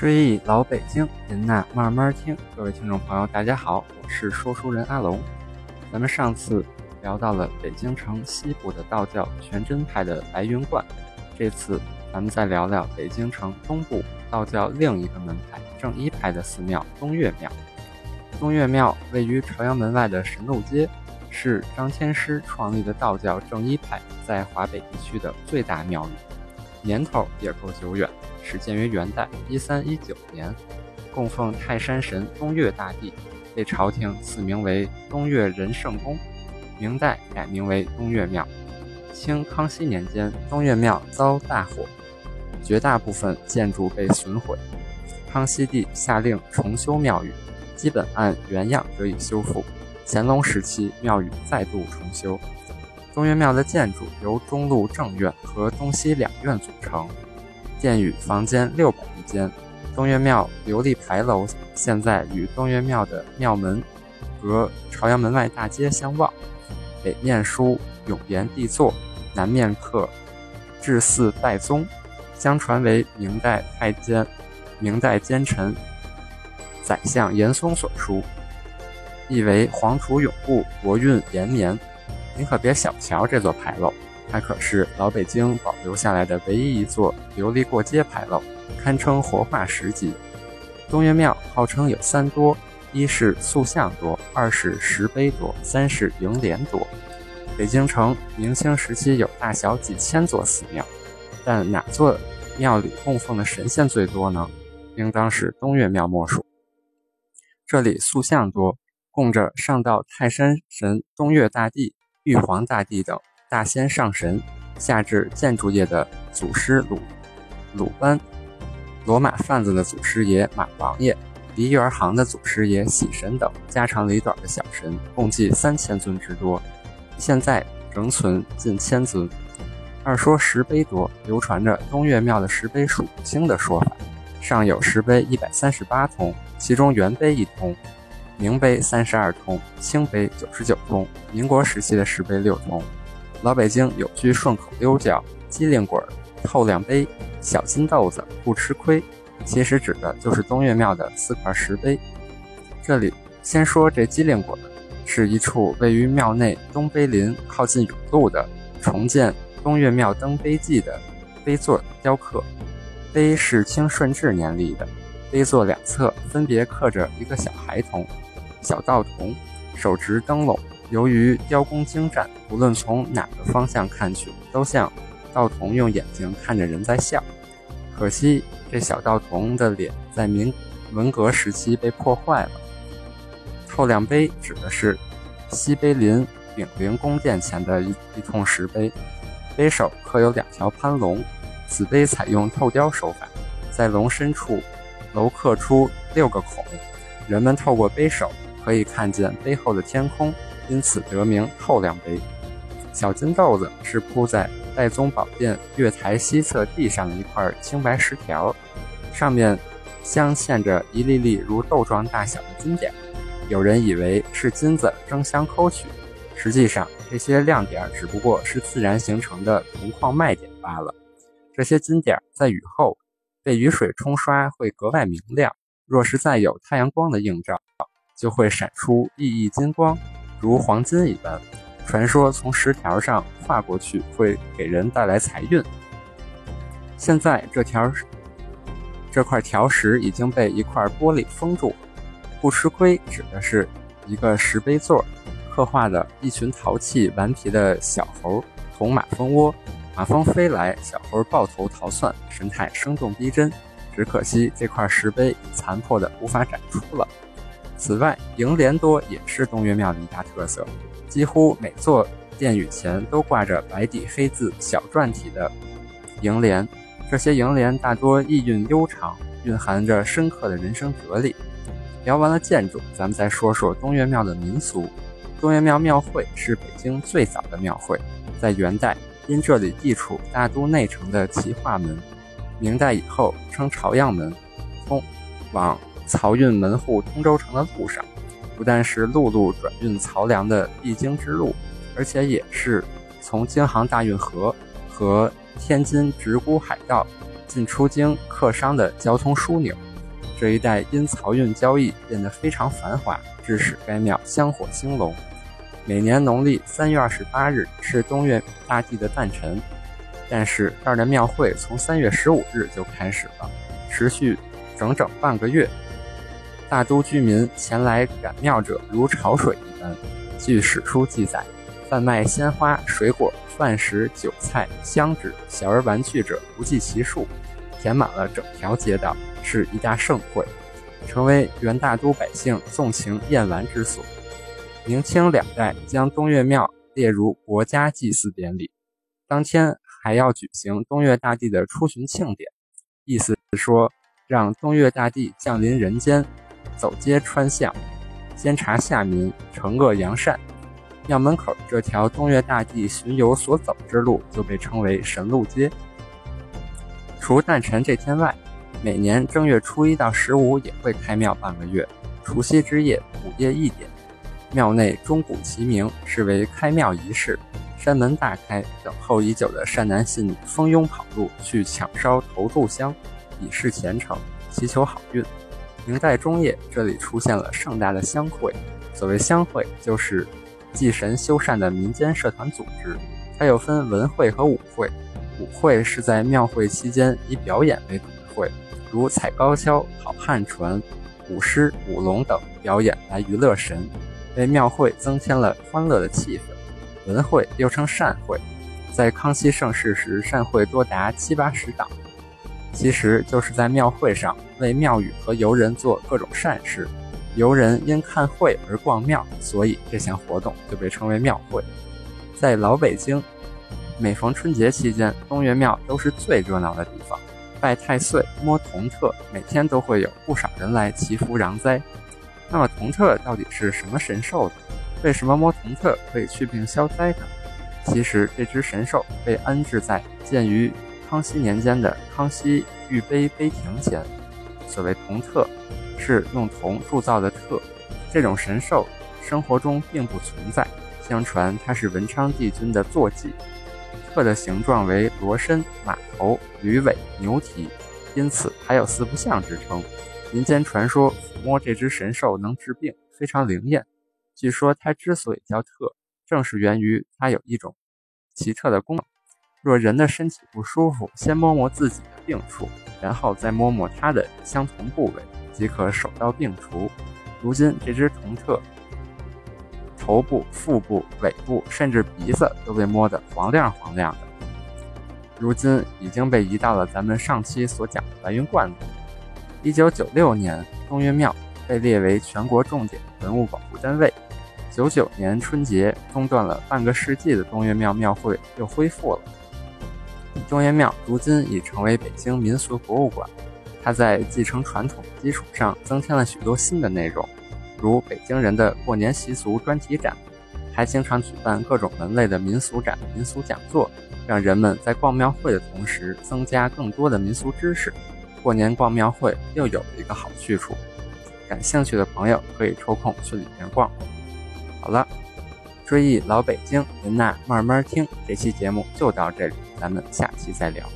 追忆老北京，您呐慢慢听。各位听众朋友，大家好，我是说书人阿龙。咱们上次聊到了北京城西部的道教全真派的白云观，这次咱们再聊聊北京城东部道教另一个门派正一派的寺庙东岳庙。东岳庙位于朝阳门外的神路街，是张天师创立的道教正一派在华北地区的最大庙宇，年头也够久远。始建于元代一三一九年，供奉泰山神东岳大帝，被朝廷赐名为东岳仁圣宫。明代改名为东岳庙。清康熙年间，东岳庙遭大火，绝大部分建筑被损毁。康熙帝下令重修庙宇，基本按原样得以修复。乾隆时期，庙宇再度重修。东岳庙的建筑由中路正院和东西两院组成。殿宇房间六百余间，东岳庙琉璃牌楼现在与东岳庙的庙门和朝阳门外大街相望。北面书“永炎帝座”，南面刻“至祀代宗”，相传为明代太监、明代奸臣宰相严嵩所书，意为黄土永固，国运延绵。您可别小瞧这座牌楼。它可是老北京保留下来的唯一一座琉璃过街牌楼，堪称活化石级。东岳庙号称有三多：一是塑像多，二是石碑多，三是楹联多。北京城明清时期有大小几千座寺庙，但哪座庙里供奉的神仙最多呢？应当是东岳庙莫属。这里塑像多，供着上到泰山神东岳大帝、玉皇大帝等。大仙上神，下至建筑业的祖师鲁鲁班，罗马贩子的祖师爷马王爷，梨园行的祖师爷喜神等家长里短的小神，共计三千尊之多。现在仍存近千尊。二说石碑多，流传着东岳庙的石碑数不清的说法。上有石碑一百三十八通，其中元碑一通，明碑三十二通，清碑九十九通，民国时期的石碑六通。老北京有句顺口溜叫“机灵鬼儿透亮碑，小金豆子不吃亏”，其实指的就是东岳庙的四块石碑。这里先说这机灵鬼，是一处位于庙内东碑林靠近甬路的重建东岳庙登碑记的碑座雕刻。碑是清顺治年立的，碑座两侧分别刻着一个小孩童、小道童，手执灯笼。由于雕工精湛，无论从哪个方向看去，都像道童用眼睛看着人在笑。可惜这小道童的脸在明文革时期被破坏了。透亮碑指的是西碑林炳灵宫殿前的一一通石碑，碑首刻有两条蟠龙。此碑采用透雕手法，在龙身处镂刻出六个孔，人们透过碑首可以看见背后的天空。因此得名透亮碑。小金豆子是铺在岱宗宝殿月台西侧地上的一块青白石条，上面镶嵌着一粒粒如豆状大小的金点。有人以为是金子争相抠取，实际上这些亮点只不过是自然形成的铜矿脉点罢了。这些金点在雨后被雨水冲刷会格外明亮，若是再有太阳光的映照，就会闪出熠熠金光。如黄金一般，传说从石条上跨过去会给人带来财运。现在这条这块条石已经被一块玻璃封住，不吃亏指的是一个石碑座，刻画的一群淘气顽皮的小猴捅马蜂窝，马蜂飞来，小猴抱头逃窜，神态生动逼真。只可惜这块石碑残破的无法展出了。此外，楹联多也是东岳庙的一大特色，几乎每座殿宇前都挂着白底黑字小篆体的楹联。这些楹联大多意蕴悠长，蕴含着深刻的人生哲理。聊完了建筑，咱们再说说东岳庙的民俗。东岳庙庙会是北京最早的庙会，在元代因这里地处大都内城的齐化门，明代以后称朝阳门，通往。漕运门户通州城的路上，不但是陆路转运漕粮的必经之路，而且也是从京杭大运河和天津直沽海道进出京客商的交通枢纽。这一带因漕运交易变得非常繁华，致使该庙香火兴隆。每年农历三月二十八日是东岳大帝的诞辰，但是这儿的庙会从三月十五日就开始了，持续整整半个月。大都居民前来赶庙者如潮水一般。据史书记载，贩卖鲜花、水果、饭食、酒菜、香纸、小儿玩具者不计其数，填满了整条街道，是一大盛会，成为元大都百姓纵情宴玩之所。明清两代将东岳庙列入国家祭祀典礼，当天还要举行东岳大帝的出巡庆典，意思是说让东岳大帝降临人间。走街串巷，监察下民，惩恶扬善。庙门口这条东岳大帝巡游所走之路就被称为神路街。除诞辰这天外，每年正月初一到十五也会开庙半个月。除夕之夜，午夜一点，庙内钟鼓齐鸣，视为开庙仪式。山门大开，等候已久的善男信女蜂拥跑入去抢烧头炷香，以示虔诚，祈求好运。明代中叶，这里出现了盛大的香会。所谓香会，就是祭神修缮的民间社团组织。它又分文会和武会。武会是在庙会期间以表演为主的会，如踩高跷、跑旱船、舞狮、舞龙等表演来娱乐神，为庙会增添了欢乐的气氛。文会又称善会，在康熙盛世时，善会多达七八十档。其实就是在庙会上为庙宇和游人做各种善事，游人因看会而逛庙，所以这项活动就被称为庙会。在老北京，每逢春节期间，东岳庙都是最热闹的地方。拜太岁、摸铜特，每天都会有不少人来祈福攘灾。那么铜特到底是什么神兽呢？为什么摸铜特可以祛病消灾呢？其实这只神兽被安置在建于。康熙年间的康熙御碑碑亭前，所谓铜特，是用铜铸造的特。这种神兽生活中并不存在，相传它是文昌帝君的坐骑。特的形状为螺身、马头、驴尾、牛蹄，因此还有四不像之称。民间传说抚摸这只神兽能治病，非常灵验。据说它之所以叫特，正是源于它有一种奇特的功能。若人的身体不舒服，先摸摸自己的病处，然后再摸摸他的相同部位，即可手到病除。如今这只铜特，头部、腹部、尾部，甚至鼻子都被摸得黄亮黄亮的。如今已经被移到了咱们上期所讲的白云观里。一九九六年，东岳庙被列为全国重点文物保护单位。九九年春节中断了半个世纪的东岳庙庙会又恢复了。中岳庙如今已成为北京民俗博物馆，它在继承传统的基础上增添了许多新的内容，如北京人的过年习俗专题展，还经常举办各种门类的民俗展、民俗讲座，让人们在逛庙会的同时增加更多的民俗知识。过年逛庙会又有了一个好去处，感兴趣的朋友可以抽空去里面逛。好了。追忆老北京，您呐慢慢听。这期节目就到这里，咱们下期再聊。